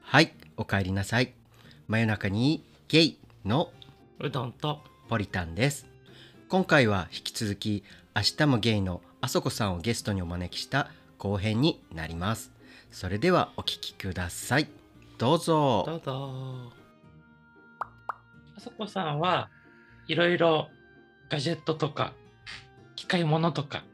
はい、お帰りなさい。真夜中にゲイのうどんとポリタンです。今回は引き続き明日もゲイのあそこさんをゲストにお招きした後編になります。それではお聞きください。どうぞ。どうぞあそこさんはいろいろガジェットとか機械物とか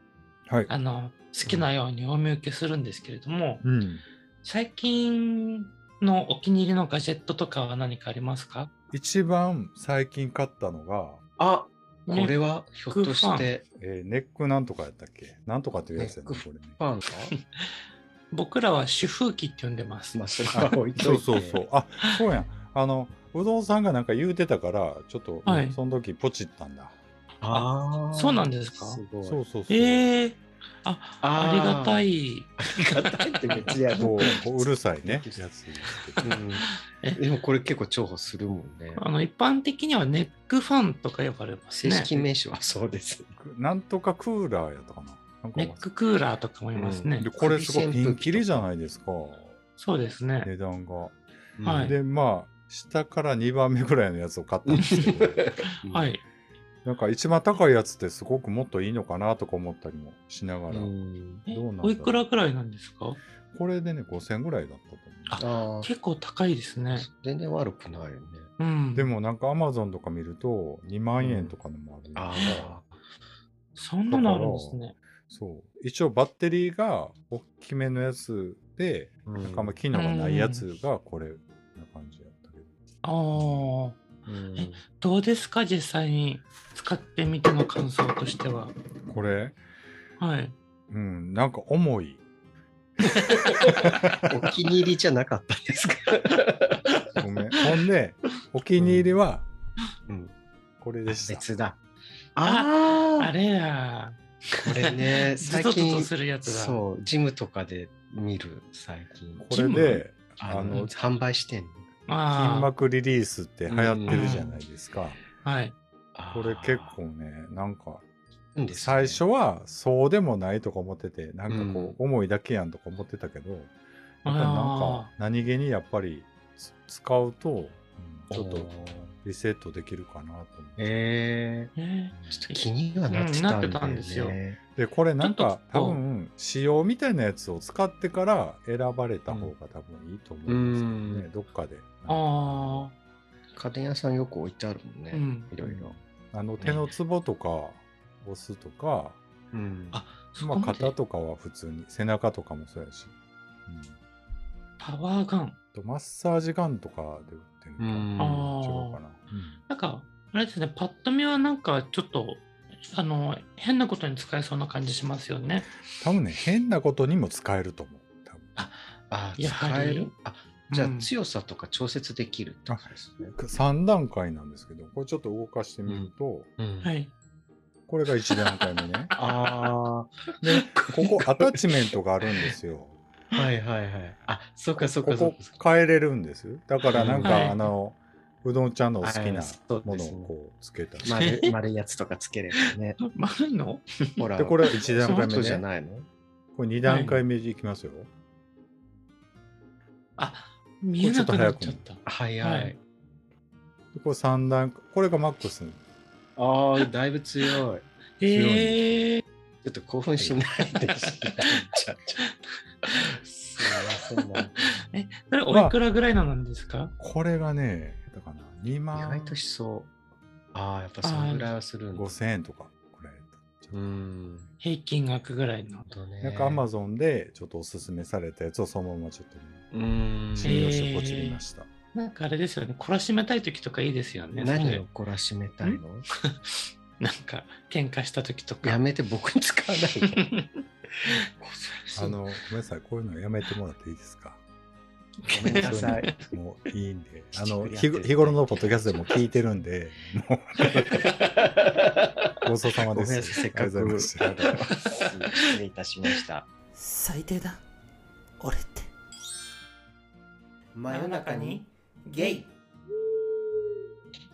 はい。あの好きなようにお見受けするんですけれども、うん。最近のお気に入りのガジェットとかは何かありますか？一番最近買ったのが、あ、こねれはひょっとしてえーネックなんとかやったっけ？なんとかっていうやつやね、ネックこれね。ファンか？僕らは主風機って呼んでます。まあそれは置いとそいうて。そうそう。あ、そうやん。あの、うどんさんがなんか言うてたから、ちょっと、はいその時ポチったんだ。ああ、そうなんですか？すごい。そうそうそう。えー、あありがたい。ありがたいって別にやる。こうこううるさいね。うんえでもこれ結構重宝するもんね。あの一般的にはネックファンとか呼ばれます正ね。式名称はそうです。なんとかクーラーやったかな。なんかネッククーラーとかもいますね。でこれすごいピンキリじゃないですか、そうですね。値段が。はいで、まあ、下から2番目ぐらいのやつを買ったんですけど、は。い。なんか一番高いやつってすごくもっといいのかなとか思ったりもしながら、どうなんおいくらくらいなんですか？これでね、5000ぐらいだったと思ああ、結構高いですね。全然悪くないよね。うん。う。で、もなんか Amazon とか見ると2万円とかのもある、ああ、そんなのあるんですね。そう。一応バッテリーが大きめのやつで、うんなんかあんま機能がないやつがこれな感じやったけど。ああ。うんえどうですか？実際に使ってみての感想としては。これ、はい。うん、なんか重い。お気に入りじゃなかったですか？ごめん。ほんで、お気に入りはうん、これでした。別だ。あああれや。これね、ズ最近。そう、ジムとかで見る、最近。これで、あの、販売してんの？あ筋膜リリースって流行ってるじゃないですか。あ。はい。これ結構ね、なんか、最初はそうでもないとか思ってて、なんかこう、う重いだけやんとか思ってたけど、やっぱりなんあか、何気にやっぱりつ使うと、うんちょっとリセットできるかなと思って。えーえー、ちょっと気にはなってうんなってたん。たんですよで、これなんか多分、仕様みたいなやつを使ってから選ばれた方が多分いいと思うんですけどね、うん。どっかで。ー、あ家電屋さんよく置いてあるもんね。うん。いろいろ。あの手のツボとか押すとか、うん。あ。あ、そまあ、こまで。肩とかは普通に背中とかもそうやし、うん、パワーガン。とマッサージガンとかで売ってるのか、うん。あ違うかな、なんか、あれですね、パッと見はなんかちょっと、あの、変なことに使えそうな感じしますよね。多分ね変なことにも使えると思う。多分。あ、やはり？使える？あ、じゃあうん。強さとか調節できるってことですね。3段階なんですけどこれちょっと動かしてみると、うん。はい。これが1段階目ね。あでここアタッチメントがあるんですよ。あ、はいはいはい。あ、そうかそうこかそうこかそうか。変えれるんです。だからなんか、はい。あのうどんちゃんの好きはいなものをこうつけたり、丸丸いやつとかつければね。丸いの？ほら、でこれは1段階そうじゃ目ねないの？これ2段階目いきますよ、あ、見えなくなっちゃった。早。はい。でこれ3段これがマックス。ああ、だいぶ強い。ええちょっと興奮しないで。し。すいません。な。え、それおいくらぐらいのなんですか、これがねだかな？2意万外としそう。ああ、やっぱそのぐらいはするんだ。5000円とかくらいうん。平均額ぐらいの。とね。なんかアマゾンでちょっとおすすめされたやつをそのままちょっとね、うん。信用してポチりました。なんかあれですよね、懲らしめたい時とかいいですよね。何を懲らしめたいの？なんか、喧嘩した時とか。やめて僕に使わないで。あの、ごめんなさい、こういうのやめてもらっていいですか？ごめんなさい。もういいんで。あの、日日頃のポッドキャストでも聞いてるんで、もう、ごちそうさまごめんなさい、です。せっかく。ありがとうございますあの失礼いたしました。最低だ俺って真夜中にゲイ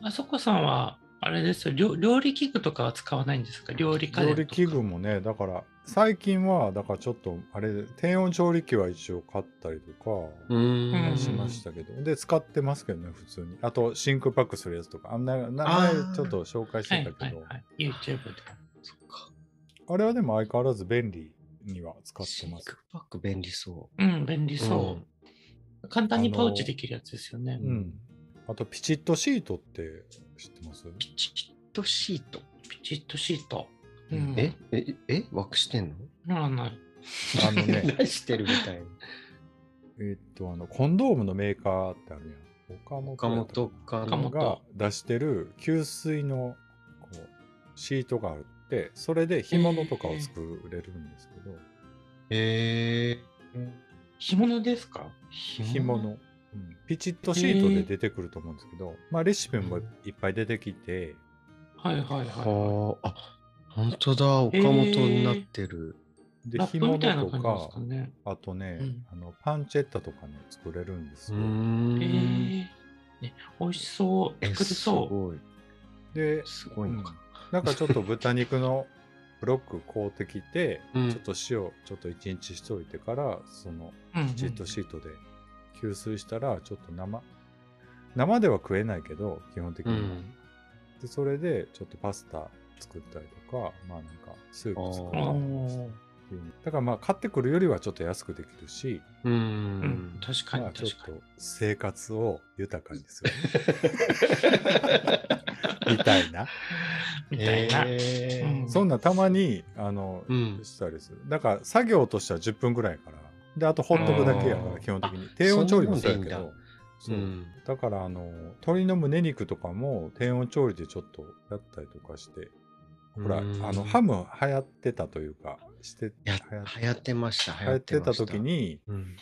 あそこさんは、あれですよ料、料理器具とかは使わないんですか？料理家電とか。料理器具もね、だから、最近はだからちょっとあれ低温調理器は一応買ったりとかうーん。しましたけど、で使ってますけどね普通に。あと真空パックするやつとか。あんな名前ちょっと紹介しはいてたけど、はいはい。YouTube で。そっか。あれはでも相変わらず便利には使ってます。シンクパック便利そう。ん、便利う。そう。簡単にパウチできるやつですよね。うん。あとピチッとシートって知ってます？ピチッとシート。ピチッとシート。うん、えええ枠してんの？ならない。あのね。何してるみたいな。えっとあのコンドームのメーカーってあるやん。岡本岡本か。岡本が出してる吸水のこうシートがあってそれで干物とかを作れるんですけど、へえ干物ですか？干物、うん。ピチッとシートで出てくると思うんですけど、まあレシピもいっぱい出てきて、はいはいはい。はあ。あ本当だ岡本になってる。で干物とかかね。あとね、うん。あのパンチェッタとかね作れるんですよ、えん。ーね、美味しそう。え作れすそう。ごい。ですごいのか。うん。なんかちょっと豚肉の ブロック買うてきて、うん。ちょっと塩ちょっと一日しといてからそのチッとシートで吸水したらちょっと生生では食えないけど基本的には、うん。でそれでちょっとパスタ作ったりとかまあなんかスープ作ったりあとかだからまあ買ってくるよりはちょっと安くできるし、ううんん、確かにまあちょっ確かにと。生活を豊かにする。みたいな。みたいな。へー。うん。そんなたまにあの、うん。したりする。だから作業としては10分ぐらいやから。であとほっとくだけやから基本的に。低温調理もそうやけど。そう。うん。だからあの鶏の胸肉とかも低温調理でちょっとやったりとかしてほらあうん。のハム流行ってたというかしてや流行ってました流行ってたました。時にうん。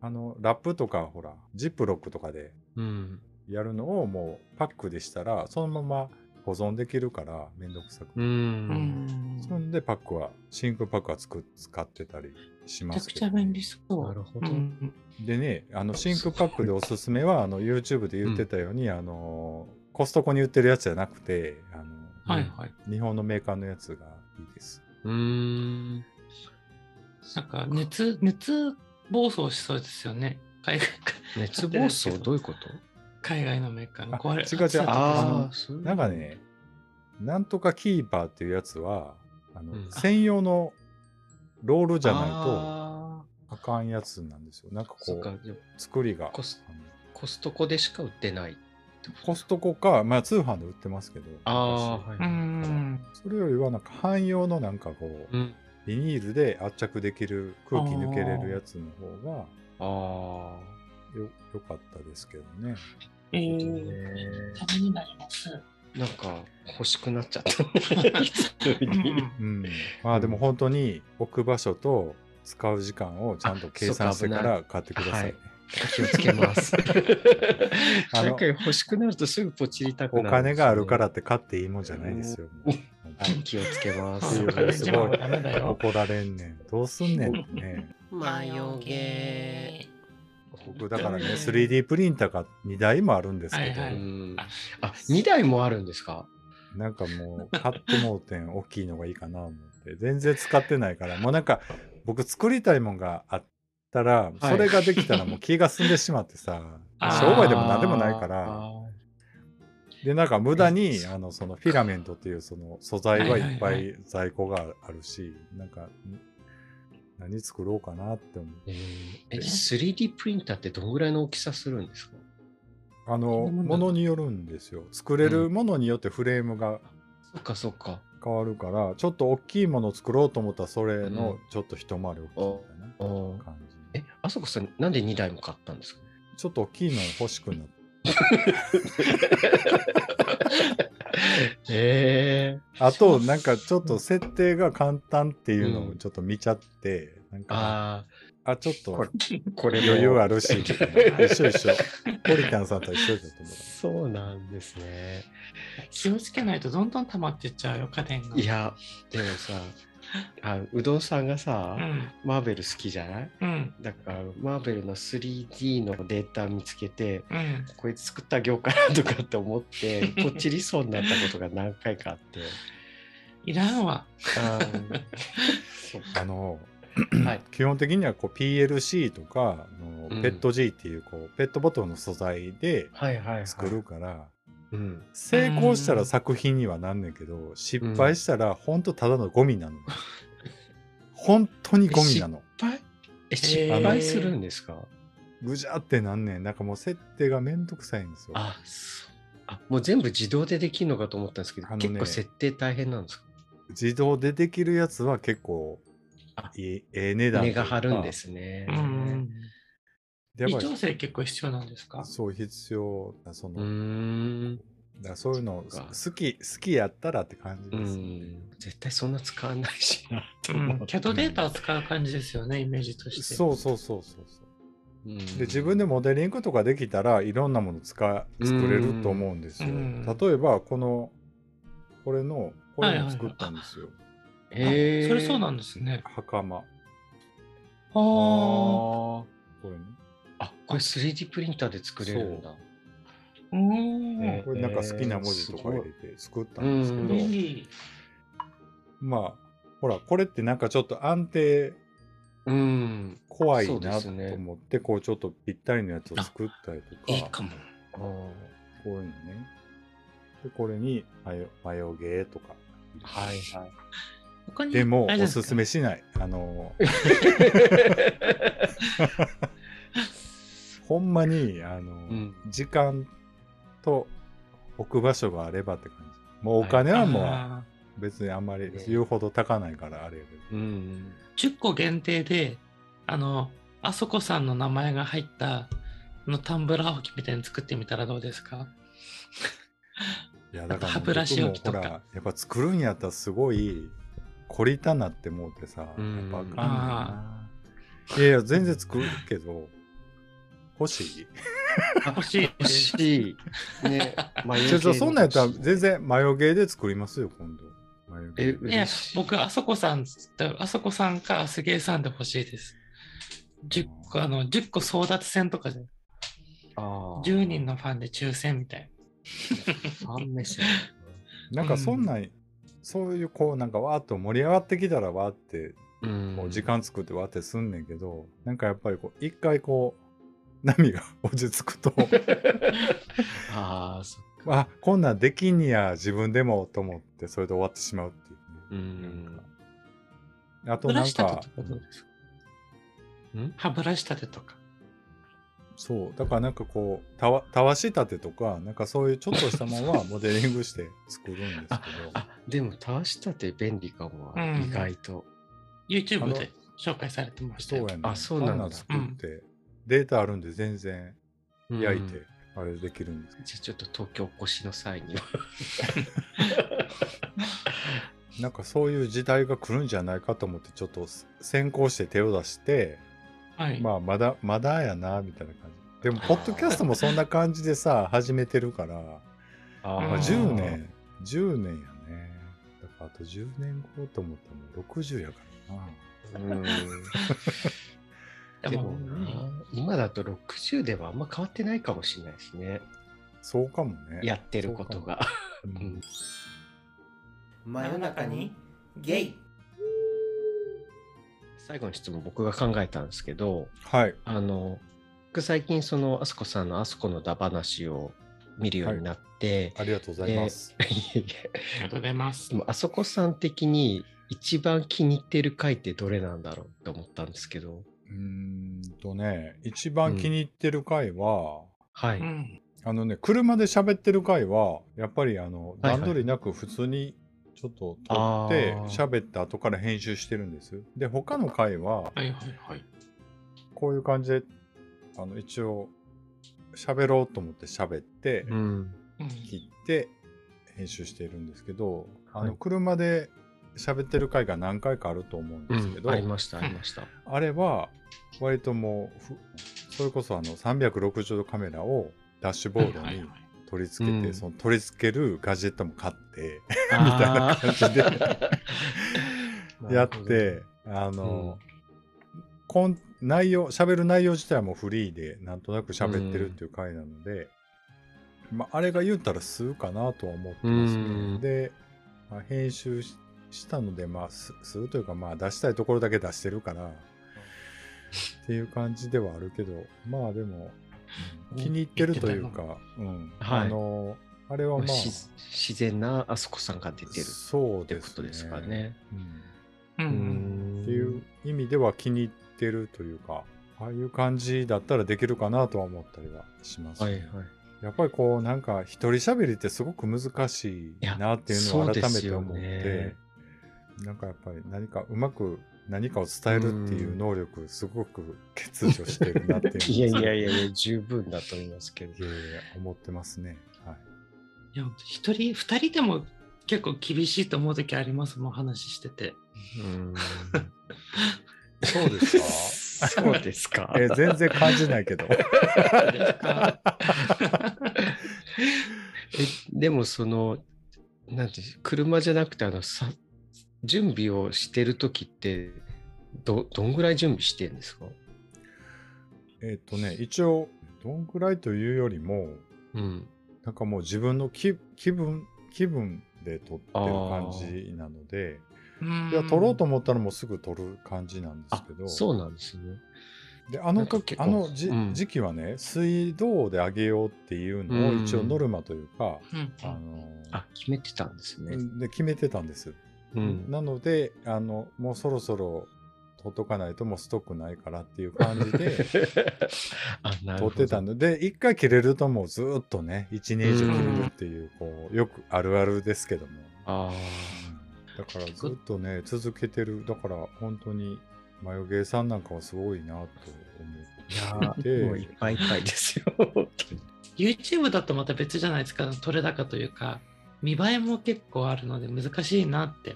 あのラップとかほらジップロックとかでうん。やるのをもうパックでしたらそのまま保存できるからめんどくさくうて、うん。ん。そんでパックは真空パックはつく使ってたりしめちゃますけど、くちゃ便利そう。なるほど。うん。でねあの真空パックでおすすめはあの YouTube で言ってたように、あのコストコに売ってるやつじゃなくてあの、はいはい。日本のメーカーのやつがいいです。うーん。なんか熱、熱暴走しそうですよね。海外 熱暴走？ど。ういうこと？海外のメーカーの。壊れあ違う違う。ああなんかね、なんとかキーパーっていうやつは、あのうん。専用のロールじゃないとああかんやつなんですよ。なんかこう、でも作りが。コスコストコでしか売ってないコストコか、まあ通販で売ってますけど、昔ああはいうん。それよりはなんか汎用のなんかこう、うんビニールで圧着できる空気抜けれるやつの方があよよかったですけどね。えあー、ためになります。なんか欲しくなっちゃったうん。まあでも本当に置く場所と使う時間をちゃんと計算してから買ってくださいね。気をつけます。あのなんか欲しくなるとすぐポチりたくなおる金があるからって買っていいもんじゃないですよ。気をつけます。すごい。怒られんねん。どうすんねん。ね。マヨゲ僕だからね、3D プリンターが2台もあるんですけど、はいはいうんあ二台もあるんですか？なんかもう買ってもうてん大きいのがいいかな思って、全然使ってないから、もうなんか僕作りたいもんがあったら、い。それができたらもう気が済んでしまってさ、商売でも何でもないから、あで、なんか無駄に、あの、そのフィラメントっていうその素材はいっぱはいはい在庫があるし、なんか、ん何作ろうかなって思う。ーえーえ 3D プリンターってどんぐらいの大きさするんですか？あの、ものによるんですよ。作れるものによってフレームがそっかそっか。変わるから、ちょっと大きいものを作ろうと思ったら、それうのん。ちょっと一回り大きいみたいな感じ。えあそこさんなんで2台も買ったんですか？ちょっと大きいの欲しくなって。ええあと、なんかちょっと設定が簡単っていうのをちょっと見ちゃって、なんか、ああ、ちょっとこれ余裕あるし、みたいな一緒一緒。ポリタンさんと一緒だと思う。そうなんですね気をつけないとどんどん溜まってっちゃうよ、家電が。いやでもさ あうどんさんがさ、うん。マーベル好きじゃない？うん。だからマーベルの 3D のデータ見つけてうん。こいつ作ってあげようかなとかって思って ポチりそうになったことが何回かあっていらんわ。あのはい基本的にはこう PLC とかあのうんペット G っていうこうペットボトルの素材ではいはいはい作るから、うん。成功したら作品にはなんねんけど失敗したら本当ただのゴミなの、本当にゴミなの。失敗？え失敗するんですか？ぐじゃってなんねん。なんかもう設定がめんどくさいんですよ。あそう。あもう全部自動でできるのかと思ったんですけど、ね。結構設定大変なんですか？自動でできるやつは結構あ。いいええ値段値が張るんですね。うん。微調整結構必要なんですか？そう必要なその、うーん。だからそういうの好き好きやったらって感じうです、ん。絶対そんな使わないし。な とう思う。ん。キャドデータを使う感じですよね、イメージとして。そうそうそうそうそうう。ん。で自分でモデリングとかできたらいろんなもの使作れると思うんですよ、うん。例えばこのこれのこれも作ったんですよ、へー。あそれそうなんですね。袴。あこれね。あ、これ 3D プリンターで作れるんだ。あ。うん。えこれなんか好きな文字とか入れて作ったんですけど、うん便利。まあほらこれってなんかちょっと安定うん。怖いなと思って、こうちょっとぴったりのやつを作ったりとかいいかも。こういうのねでこれにマヨマヨゲーとかはいはい。でもおすすめしないあの ほんまにあの、ん。時間と置く場所があればって感じ。もうお金はもうあ別にあんまりね言うほど高ないからあれやけど。うん。ー10個限定で、あの、あそこさんの名前が入った、あのタンブラー置きみたいに作ってみたらどうですか？いやだから歯ブラシ置きとか。やっぱ作るんやったらすごい凝りたなって思ってさ、うん。やっぱあかんねんあないやいや全然作るけど欲しい？欲しい欲しい。ね。ちょちょそんなんやったら全然マヨゲーで作りますよ今度マヨゲえ、いや。僕、あそこさんつったあそこさんか、あすげえさんで欲しいです。10個、あの、10個争奪戦とかで、あー10人のファンで抽選みたいファン目線。なんかそんなん、そういうこうなんかわーっと盛り上がってきたらわーってうんこう時間作ってわーってすんねんけど、なんかやっぱりこう一回こう波が落ち着くと ああ、そっか。あこんなんできんにや自分でもと思ってそれで終わってしまうっていうね。うん。あとな。んかうん？歯ブラシ立てとか。そうだからなんかこうたわたわし立てとかなんかそういうちょっとしたものはモデリングして作るんですけどあ、でも、たわしたて便利かも、うん意外と。YouTube で紹介されてましたよ。そうやねあそうなんだあ作って、データあるんで全然焼いて、あれできるんですじゃあちょっと東京お越しの際には。なんかそういう時代が来るんじゃないかと思ってちょっと先行して手を出してはい。まあまだまだやなみたいな感じ。でもポッドキャストもそんな感じでさ始めてるから、あまあ、ー10年10年やね。だからあと10年後と思ったらもう60やからな。うん。でも今だと60ではあんま変わってないかもしれないですね。そうかもね。やってることが。真夜中にゲイ。最後の質問僕が考えたんですけど、はい。あの、僕最近そのあすこさんのあすこのだ話を見るようになって、ありがとうございます、ありがとうございます。あそこさん的に一番気に入ってる回ってどれなんだろうって思ったんですけど。うーんとね一番気に入ってる回は、はい。うん。あのね車で喋ってる回はやっぱりあの段取りなく普通にちょっと撮あってー喋った後から編集してるんですで他の回ははいはいはい。こういう感じであの一応喋ろうと思って喋ってうん。うん切って編集しているんですけど、あのはい車で喋ってる回が何回かあると思うんですけど、ありました、ありました。あれは割ともうふそれこそあの360度カメラをダッシュボードにはいはいはい。取り付けて、うん。その取り付けるガジェットも買ってみみたいな感じで やってあの、こん内容喋る内容自体はもうフリーでなんとなく喋ってるっていう回なので、まあ、あれが言ったら数かなとは思ってますね。うん。で、まあ、編集ししたので、まあ、すするというか、まあ、出したいところだけ出してるから、っていう感じではあるけど、まあでも、うん気に入ってるというか、うん。はいあの、あれはまあ、し自然なあそこさんが出てるそうってですね。ことですかね。うん。う。うんんっていう意味では気に入ってるというか、ああいう感じだったらできるかなとは思ったりはします、はいはい。やっぱりこうなんか一人喋りってすごく難しいなっていうのを改めて思ってね、なんかやっぱり何かうまく何かを伝えるっていう能力すごく欠如してるなっていう いやいやいやいや、十分だと思いますけど。いやいや思ってますね。はい。いや、一人、二人でも結構厳しいと思う時ありますもん、話してて。うんそうですか？そうですか。え全然感じないけど。えでもそのなんて車じゃなくてあのさ準備をしてる時ってどどんぐらい準備してるんですか？えっとね、一応、どんぐらいというよりも、うんなんかもう自分の気気分、気分で撮ってる感じなので、いや、撮ろうと思ったらもうすぐ撮る感じなんですあけど、そうなんですね。で、あのあのじ、うん時期はね、水道で上げようっていうのをうん一応ノルマというか、うん。あのあ決めてたんですね。で、決めてたんです。うん、なので、あの、もうそろそろ撮っとかないともうストックないからっていう感じで、あなる撮ほど。ってたんで、で、一回切れるともうずーっとね、一年以上切れるっていう、こう、よくあるあるですけども。あうん。だからずっとね、続けてる。だから本当に、マヨゲーさんなんかはすごいなと思ーいでやーもういっぱいいっぱいですよ。YouTube だとまた別じゃないですか、撮れ高というか、見栄えも結構あるので難しいなって。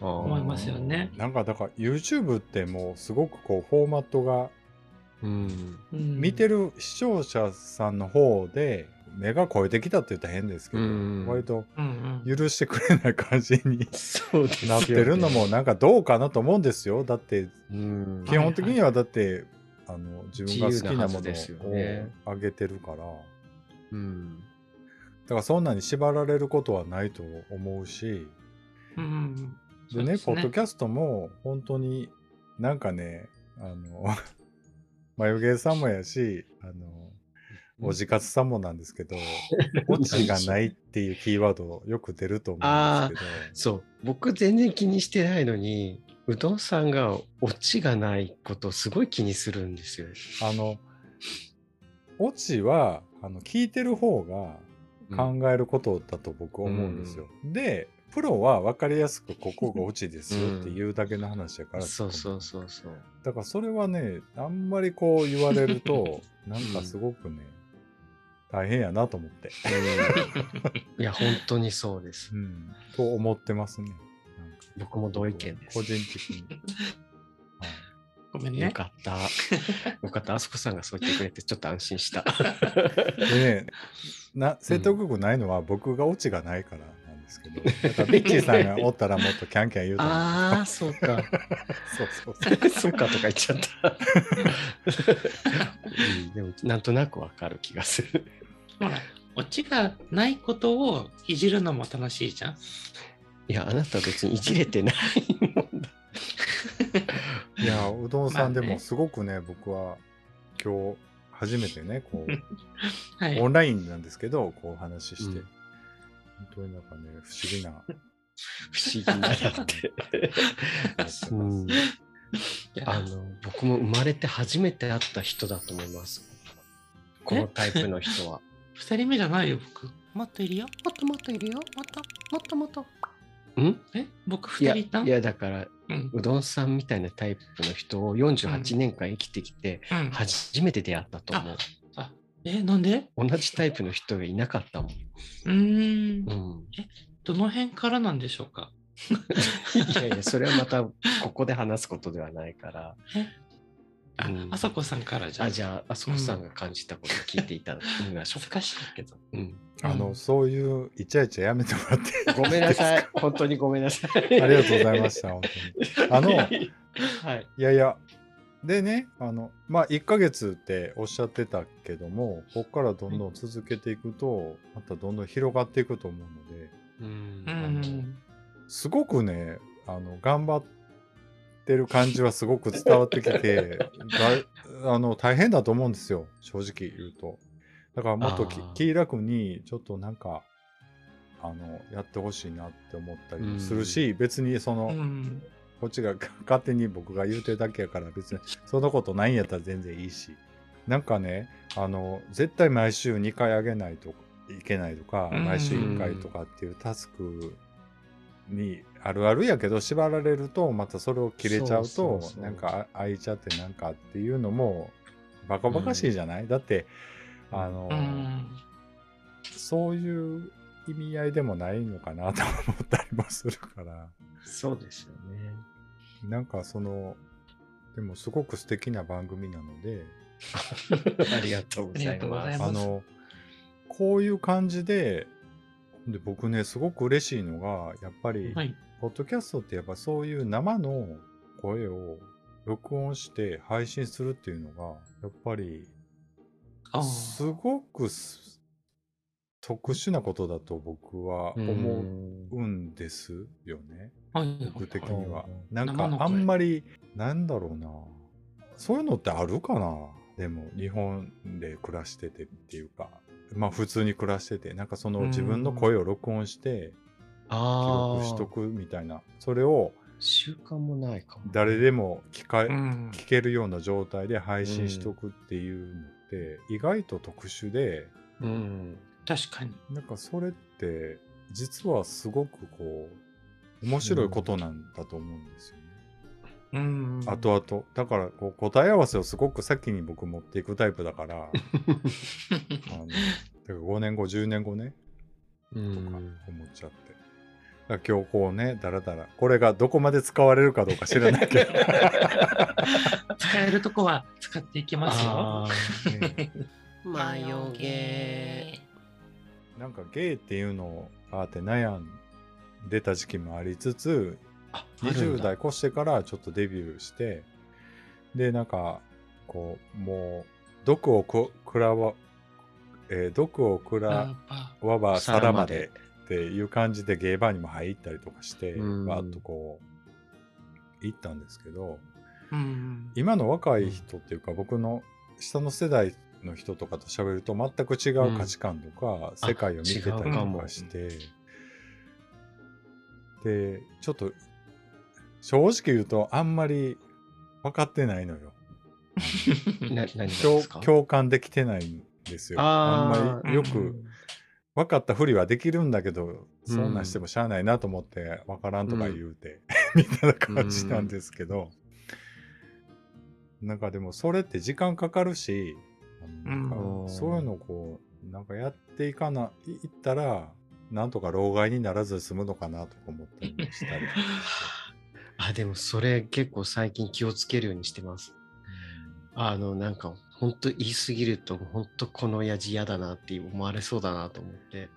思いますよね。う。なんかだから YouTube ってもうすごくこうフォーマットがうん。うん見てる視聴者さんの方で目が超えてきたって言ったら変ですけど、うん。割と許してくれない感じにそうですよね。なってるのもなんかどうかなと思うんですよ。だってうん。基本的にはだって、あの自分が好きなものね。をあげてるから、だうんからそんなに縛られることはないと思うし、うんうんでね、ね。ポッドキャストも本当になんかね、あの、眉毛さんもやし、あの、おじかつさんもなんですけど、オチがないっていうキーワードよく出ると思うんですけど、そう。僕全然気にしてないのにうどんさんがオチがないことをすごい気にするんですよ。あの、オチは、あの、聞いてる方が考えることだと僕思うんですよ。で、プロは分かりやすくここがオチですよっていうだけの話やから、そうそうそうそう。だからそれはね、あんまりこう言われると、なんかすごくね、大変やなと思って、いや本当にそうですう。ん、と思ってますね。僕も同意見です。個人的に。ごめんね。かった。よかった。あそこさんがそう言ってくれてちょっと安心した。で ね、な説得力ないのは僕がオチがないからなんですけど、だからビッキーさんがおったらもっとキャンキャン言うと思う。ああ、そうか。そうそうそう。そうかとか言っちゃった。うんでもなんとなくわかる気がする。ほら、オチがないことをいじるのも楽しいじゃん。いや、あなたは別にいじれてないもんだ。いや、うどんさんでもすごくね、僕は今日初めてね、こう、はい。オンラインなんですけど、こう話して、うん。本当になんかね、不思議な。不思議だなって。うん。あの僕も生まれて初めて会った人だと思います。このタイプの人は。二人目じゃないよ、僕。もっといるよ。もっともっといるよ。もっともっともっと。ん？え？僕二人いた？いやだからうん。うどんさんみたいなタイプの人を48年間生きてきてうん、初めて出会ったと思う。え、なんで？同じタイプの人がいなかったもん。うーんう。ん、どの辺からなんでしょうか？いやいやそれはまたここで話すことではないから。あうん、あさこさんからじゃあ。あじゃああそこさんが感じたことを聞いていただきましょ恥ずかしいけど。う。うん、あの、うんそういうイチャイチャやめてもらって。ごめんなさい。本当にごめんなさい。ありがとうございました、本当に。あの、い はい。やいや、でね、あの、まあ、1ヶ月っておっしゃってたけども、ここからどんどん続けていくと、またどんどん広がっていくと思うので、うんうん。すごくね、あの、頑張ってる感じはすごく伝わってきて、があの、大変だと思うんですよ、正直言うと。だからもっと気楽に、ちょっとなんか、あの、やってほしいなって思ったりもするし、別にその、うん。こっちが 勝手に僕が言うてるだけやから別に そんなことないんやったら全然いいし。なんかねあの絶対毎週2回あげないといけないとかうん。毎週1回とかっていうタスクにあるあるやけど縛られるとまたそれを切れちゃうとなんかあ空いちゃってなんかっていうのもバカバカしいじゃない、だってあの、うんそういう意味合いでもないのかなと思ったりもするから。そうですよね。なんかそのでもすごく素敵な番組なので ありがとうございます。あのこういう感じでで僕ねすごく嬉しいのがやっぱり、はい。ポッドキャストってやっぱそういう生の声を録音して配信するっていうのがやっぱりすごくす特殊なことだと僕はうん。思うんですよね。はい僕的には。う。なんかあんまり、なんだろうな。そういうのってあるかな？でも日本で暮らしててっていうか、まあ普通に暮らしてて、なんかそのうん。自分の声を録音して記録しとくみたいな、それを習慣もないかも。誰でも聞か、うん。聞けるような状態で配信しとくっていうのって意外と特殊で、うん。確かに。なんかそれって実はすごくこう面白いことなんだと思うんですよね。うん。後々だからこう答え合わせをすごく先に僕持っていくタイプだから あのだから5年後10年後ねうとかん。思っちゃって、今日こうねだらだらこれがどこまで使われるかどうか知らないけど。使えるとこは使っていきますよ。マヨゲなんかゲイっていうのがあって悩んでた時期もありつつあ20代越してからちょっとデビューしてでなんかこうもう毒をくくらわ、えー毒をくらあわば皿皿までっていう感じでゲーバーにも入ったりとかしてうん。バーッとこう行ったんですけどうん。今の若い人っていうか僕の下の世代の人とかと喋ると全く違う価値観とか世界を見てたりとかしてでちょっと正直言うとあんまり分かってないのよ。共感できてないんですよ。あんあまりよくうん分かったふりはできるんだけどそんなんしてもしゃあないなと思って分からんとか言うて、みたいな感じなんですけど、なんかでもそれって時間かかるし、うん。そういうのをこうなんかやっていかないいったらなんとか老害にならず済むのかなとか思ったりもしたり。あ、でもそれ結構最近気をつけるようにしてます。あの、なんか本当言い過ぎると本当この親父嫌だなって思われそうだなと思って。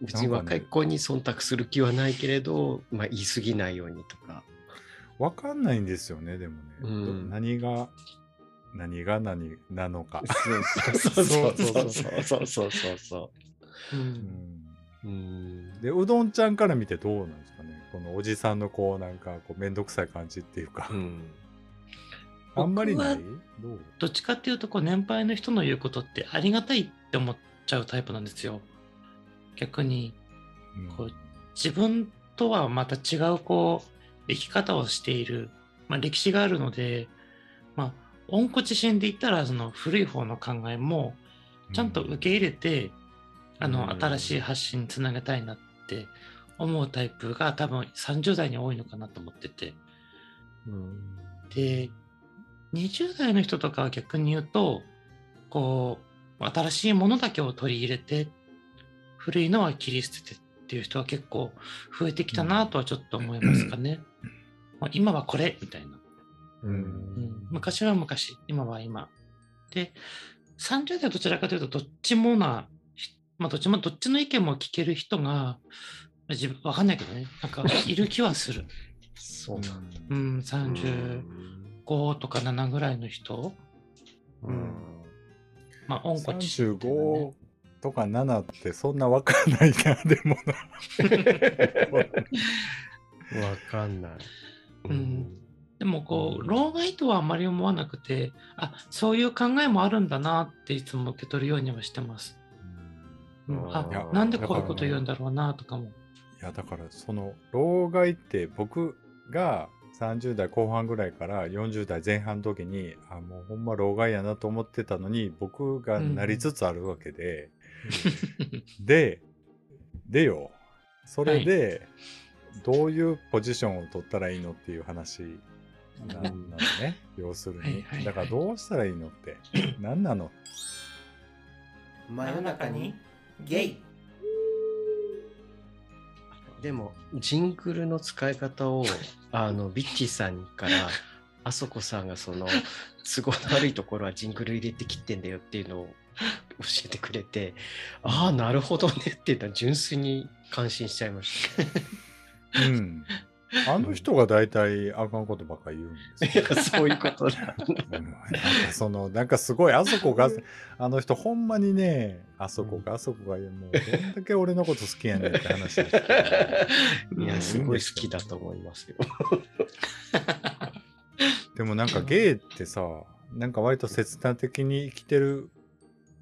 別に若い子に忖度する気はないけれど、ね、まあ、言い過ぎないようにとか。分かんないんですよねでもね、うん、何が何が何なのか。そうそうそう。そう。そうそうそううん。うん、でうどんちゃんから見てどうなんですかね。このおじさんのこうなんかこう面倒くさい感じっていうか、うん。あんまりない？僕どっちかっていうとこう年配の人の言うことってありがたいって思っちゃうタイプなんですよ。逆にうんこう自分とはまた違うこう生き方をしている、まあ、歴史があるので、まあ、温故知新で言ったらその古い方の考えもちゃんと受け入れて、あのうん新しい発信につなげたいなって思うタイプが多分30代に多いのかなと思ってて。うん。で20代の人とかは逆に言うとこう新しいものだけを取り入れて古いのは切り捨ててっていう人は結構増えてきたなとはちょっと思いますかね。まあ今はこれみたいな、ううんん。昔は昔今は今。で30代はどちらかというとどっちもな、ひまあ、どっちもどっちの意見も聞ける人が自分わかんないけどねなんかいる気はする。そうだ。うん、30 5とか7ぐらいの人、うん。まあ、温故知新ね35とか7ってそんなわかんないな、でもな。わかんない。うんでもこう、うん老害とはあまり思わなくて、あそういう考えもあるんだなっていつも受け取るようにはしてます。うんあなんでこういうこと言うんだろうなとかも。いやだからその老害って僕が30代後半ぐらいから40代前半の時にあもうほんま老害やなと思ってたのに僕がなりつつあるわけで、ででよ。それでどういうポジションを取ったらいいのっていう話なんなのね。要するに。だからどうしたらいいのって。何なの？真夜中にゲイでも、ジングルの使い方を、あの、ビッチーさんから、あそこさんがその、都合の悪いところはジングル入れて切ってんだよっていうのを教えてくれて、ああ、なるほどねっていうのは純粋に感心しちゃいました。うんあの人が大体あかんことばっかり言うんですよいや、そういうことだ。うんなんかそのなんかすごいあそこがあの人ほんまにねあそこがあそこがもうどんだけ俺のこと好きやねんって話ですいや、すごい好きだと思いますよ。でもなんかゲイってさなんか割と切断的に生きてるうん。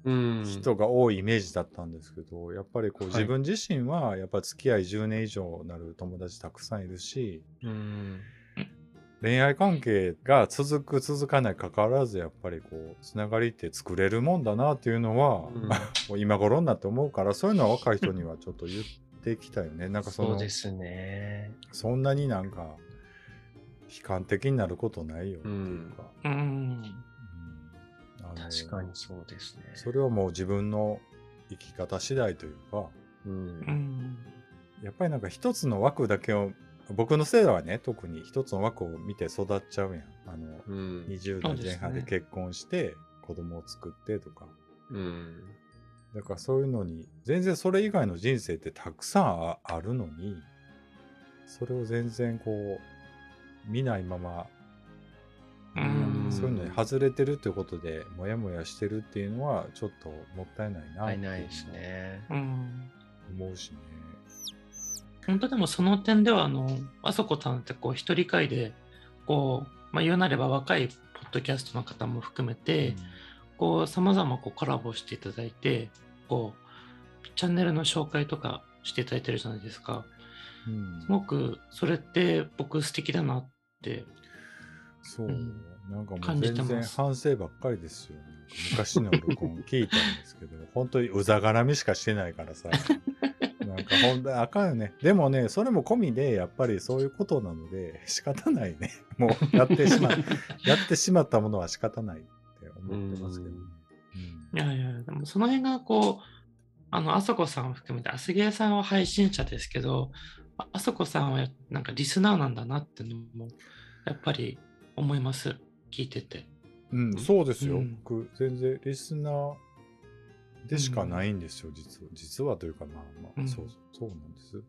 人が多いイメージだったんですけど、やっぱりこうはい自分自身はやっぱ付き合い10年以上なる友達たくさんいるしうん。恋愛関係が続く続かない関わらずやっぱりこうつながりって作れるもんだなっていうのは、うん もう今頃になって思うからそういうのは若い人にはちょっと言っていきたいよねなんかそのそうですね。そんなになんか悲観的になることないよっていうか、うん。うん確かにそうですね。それはもう自分の生き方次第というかうんう。ん。やっぱりなんか一つの枠だけを僕の世代はね特に一つの枠を見て育っちゃうやんあのうん。20代前半で結婚して子供を作ってとかうん。だからそういうのに全然それ以外の人生ってたくさんああるのにそれを全然こう見ないままうんそういうのに外れてるっていうことでモヤモヤしてるっていうのはちょっともったいないなってないないですね。うん。思うしね。本当でもその点ではあのあそこさんってこう一人会でこう、まあ、言うなれば若いポッドキャストの方も含めて、こう様々こうコラボしていただいてこうチャンネルの紹介とかしていただいてるじゃないですかうんすごくそれって僕素敵だなってそう、うんなんかもう全然反省ばっかりですよ。なんか昔の録音聞いたんですけど、本当にうざがらみしかしてないからさ。なんかほんとあかんよね。でもね、それも込みで、やっぱりそういうことなので、仕方ないね。もうやってしま、やってしまったものは仕方ないって思ってますけど。うんいやいやでもその辺がこうあのあそこさんを含めてアスゲーさんは配信者ですけどああそこさんはなんかリスナーなんだなっていうのもやっぱり思います聞いててうん、そうですよ。うん僕、全然リスナーでしかないんですよ、実は。実はというか、まあまあ、うんそうそうなんです。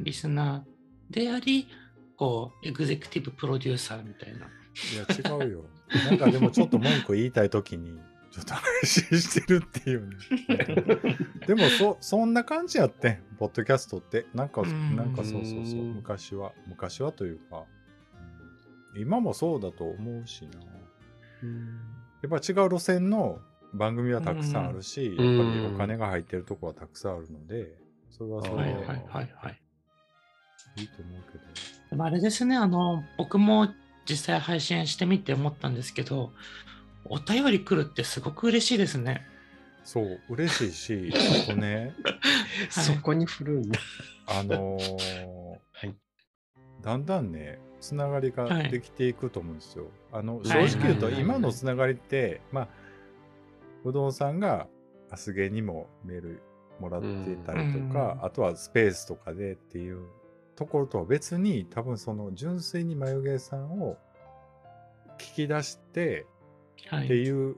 リスナーでありこうエグゼクティブプロデューサーみたいないや、違うよ。なんかでもちょっと文句言いたいときに、ちょっと配信してるっていうね。でもそ、そんな感じやってん、ポッドキャストって。なんか、うんなんかそうそうそう、うん昔は、昔はというか、うん今もそうだと思うしな。やっぱ違う路線の番組はたくさんあるし、うんやっぱりお金が入ってるとこはたくさんあるので、それはそれではいはいはいはいいいと思うけど。でもあれですねあの僕も実際配信してみて思ったんですけどお便り来るってすごく嬉しいですねそう、嬉しいし、あとね、そこに振るんだ。あのー はい。だんだんね、つながりがはいできていくと思うんですよ。あの、はい正直言うと、はい今のつながりって、まあ、うどんさんがアスゲにもメールもらってたりとか、うんあとはスペースとかでっていうところとは別に、多分その純粋に眉毛さんを聞き出してってはいいう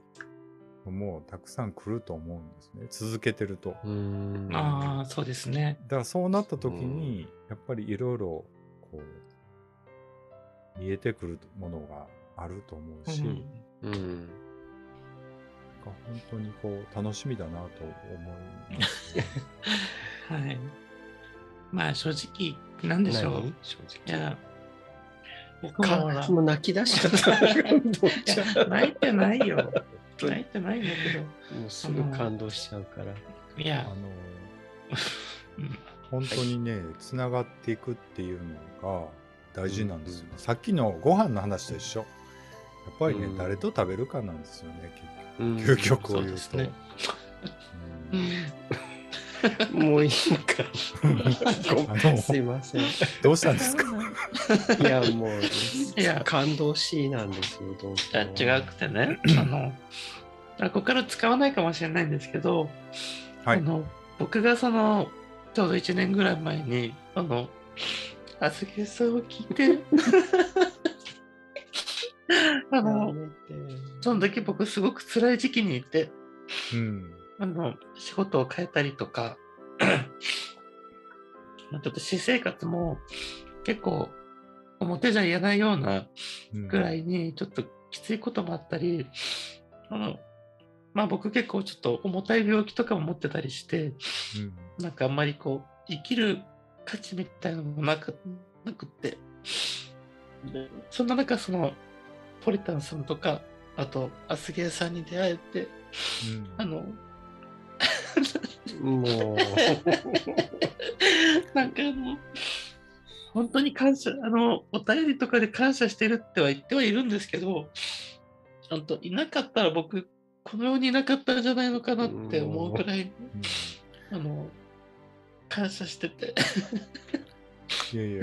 のもたくさん来ると思うんですね。続けてると。うん。ああそうですねだからそうなった時に、やっぱりいろいろこう見えてくるものがあると思うし、うんうん。本当にこう楽しみだなと思います、はい。まあ正直、なんでしょう。何？い正直。や、僕もかほら、もう泣き出しちゃった。泣いてないよ。泣いてないんだけもうすぐ感動しちゃうから。ど。いやあ、のうん本当にねつながっていくっていうのが大事なんですよ、ね。さっきのご飯の話と一緒。やっぱりね、うん。誰と食べるかなんですよねうん。究極。を言うと。そうですね。ううん。んもういいか。すいません。いどうしたんですか？や、もう、いや。感動しいなんですよ、どういや違くてね、あの、あここから使わないかもしれないんですけど、はい。あの僕がその、ちょうど1年ぐらい前に、あの、あすげさんを聞いて、あの、その時僕すごく辛い時期にいて、うん。あの、仕事を変えたりとか、ま あちょっと私生活も結構表じゃ言えないようなうん。ぐらいにちょっときついこともあったり、あの、まあ僕結構ちょっと重たい病気とかも持ってたりして、うん。なんかあんまりこう、生きる価値みたいなのもなくなくって、でそんな中その、ポリタンさんとか、あと、アスゲーさんに出会えて、あの、もう、なんかあの、本当に感謝、あの、お便りとかで感謝してるっては言ってはいるんですけど、本当いなかったら僕、この世にいなかったんじゃないのかなって思うくらい、あの、感謝してて。いやいや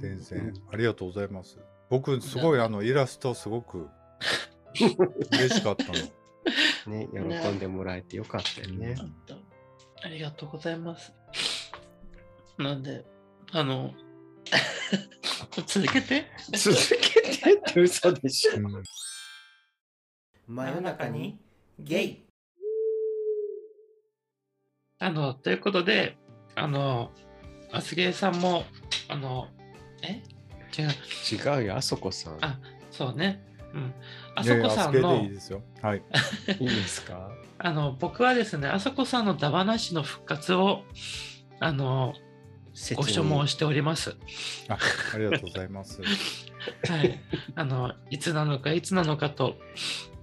全然ありがとうございます僕すごいあのイラストすごく嬉しかったの ね、喜んでもらえてよかったよね。ありがとうございます。なんで、あの、続けて？続けてって嘘でしょ。うん真夜中にゲイあの、ということで、あの、アスゲーさんも、あの、え？違う。違うよ、あそこさん。あそうね。うん。あそこさんのいい、ですよはい いいですか？あの、僕はですね、あそこさんのダバなしの復活を、あの、ご所望しております。あありがとうございます はい。あの、いつなのか、いつなのかと、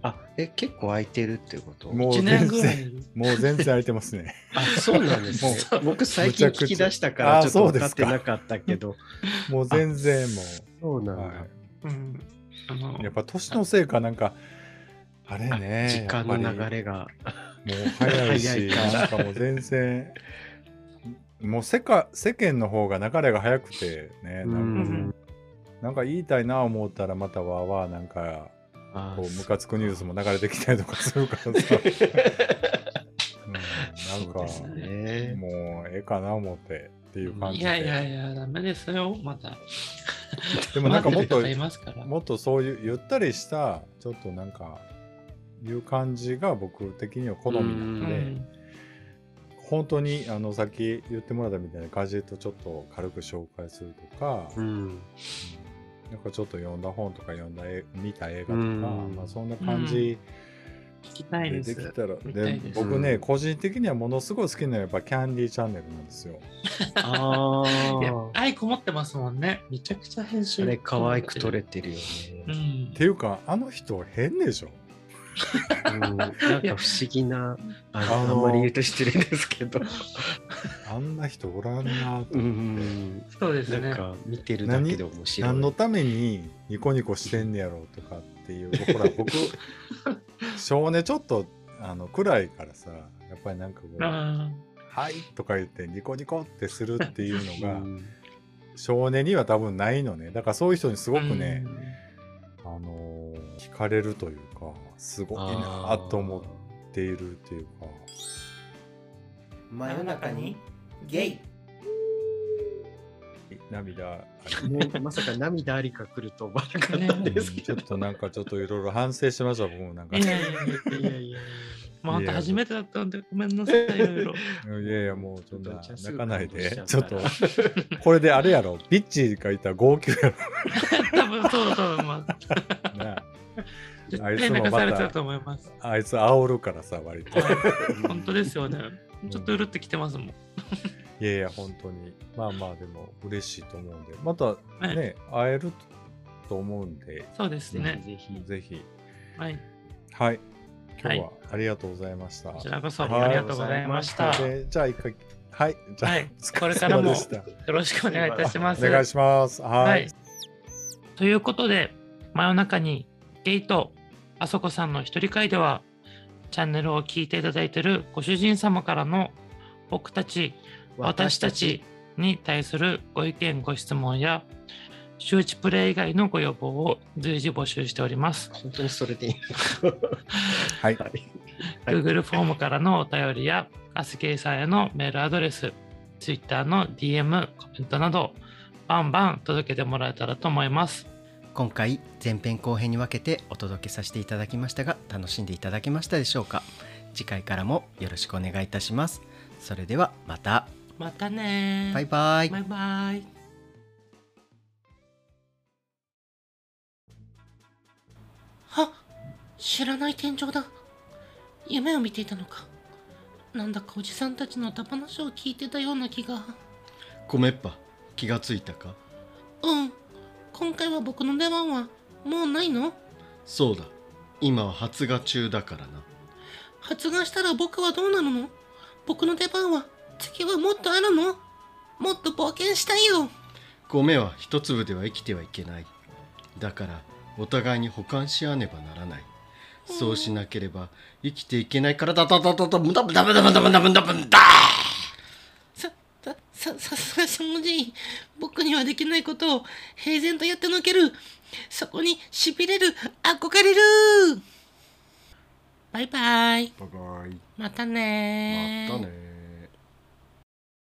あ、え、結構空いてるってこと？もう1年全ぐらい然。もう全然空いてますね あ、そうなんですね。僕最近聞き出したかあらちょっと分かっそうですかてなかったけど。もう全然もそうなんだ。うはうん。あのいやっぱ年のせいかなんかあれね時間の流れが。りもう早いし早いかなんかもう全然もう世界世間の方が流れが早くてねうなんかん。なんか言いたいな思ったらまたわーわーなんかあこうムカつくニュースも流れてきたりとかするからさ、うん、なんかね。もうええかな思ってっていう感じでいやいやいや、ダメですよ、まだ。でもなんかもっと。もっとそういうゆったりしたちょっとなんかいう感じが僕的には好みなので、うん本当にあのさっき言ってもらったみたいな感じでとちょっと軽く紹介するとか、うん。うんなんかちょっと読んだ本とか読んだ絵見た映画とか、うんまあ、そんな感じ聞きたいでです。できたら、で僕ね、うん個人的にはものすごい好きなのはやっぱキャンディーチャンネルなんですよ。あい やあ。愛こもってますもんね。めちゃくちゃ編集。あれ、可愛く撮れてるようね。んっ。ていうかあの人変でしょ？うん。なんか不思議な、ああのあんまり言うと失礼ですけど。あんな人おらんなとう思って、ん。そうですね。なんか見てるだけで面白い。何のためにニコニコしてんねやろうとかっていうほら 僕少年ちょっとあの暗いからさやっぱりなんかこう「あはい」とか言ってニコニコってするっていうのがうん少年には多分ないのねだからそういう人にすすごくね、あのー惹かれるというかすごいなと思っているっていうか真夜中にゲイ。涙あね、まさか涙ありか来ると思わなかったんりですけど。ちょっとなんかちょっといろいろ反省しました僕もなんか。いやいやいやいやいや。まあ、本当初めてだったんで、ごめんなさい、いろいろ。いやいやもうちょっと泣かないで。ちょっとこれであれやろ。ビッチがいたら号泣や 多分そうだと思います。あいつ対もま流されてるとた思います。あいつ煽るからさ割と本当ですよね。ちょっとうるってきてますもん。いやいや本当にまあまあでも嬉しいと思うんでまたね、会えると思うんでそうですね。ぜひ。ぜひはい。はい今日はありがとうございました、こちらこそはいありがとうございました。じゃあ一回はいじゃあ、はいこれからも様でしたろしくお願いいたします。お願いしますはい、はい。ということで、真夜中にゲイとあそこさんの一人会では、チャンネルを聞いていただいているご主人様からの僕たち、私たちに対するご意見、ご質問や、周知プレイ以外のご要望を随時募集しております。本当にそれでいい。はいはい。Google フォームからのお便りや、アスケイさんへのメールアドレス、Twitter の DM、コメントなど、バンバン届けてもらえたらと思います。今回前編後編に分けてお届けさせていただきましたが楽しんでいただけましたでしょうか？次回からもよろしくお願いいたしますそれではまたまたねバイバイバイバイ。あ、知らない天井だ。夢を見ていたのか。なんだかおじさんたちの歌話を聞いてたような気が。米っぱ気がついたか？うん。今回は僕の出番はもうないの？そうだ。今は発芽中だからな。発芽したら僕はどうなるの？僕の出番は次はもっとあるの？もっと冒険したいよ。米は一粒では生きてはいけない。だからお互いに補完し合わねばならない。そうしなければ生きていけないからだだだだだブダブダブダブダブダブダブダさ、さ、さ、すがしもじい。僕にはできないことを平然とやってのける。そこに痺れる、憧れる。バイバイ。バイバイまたねまたね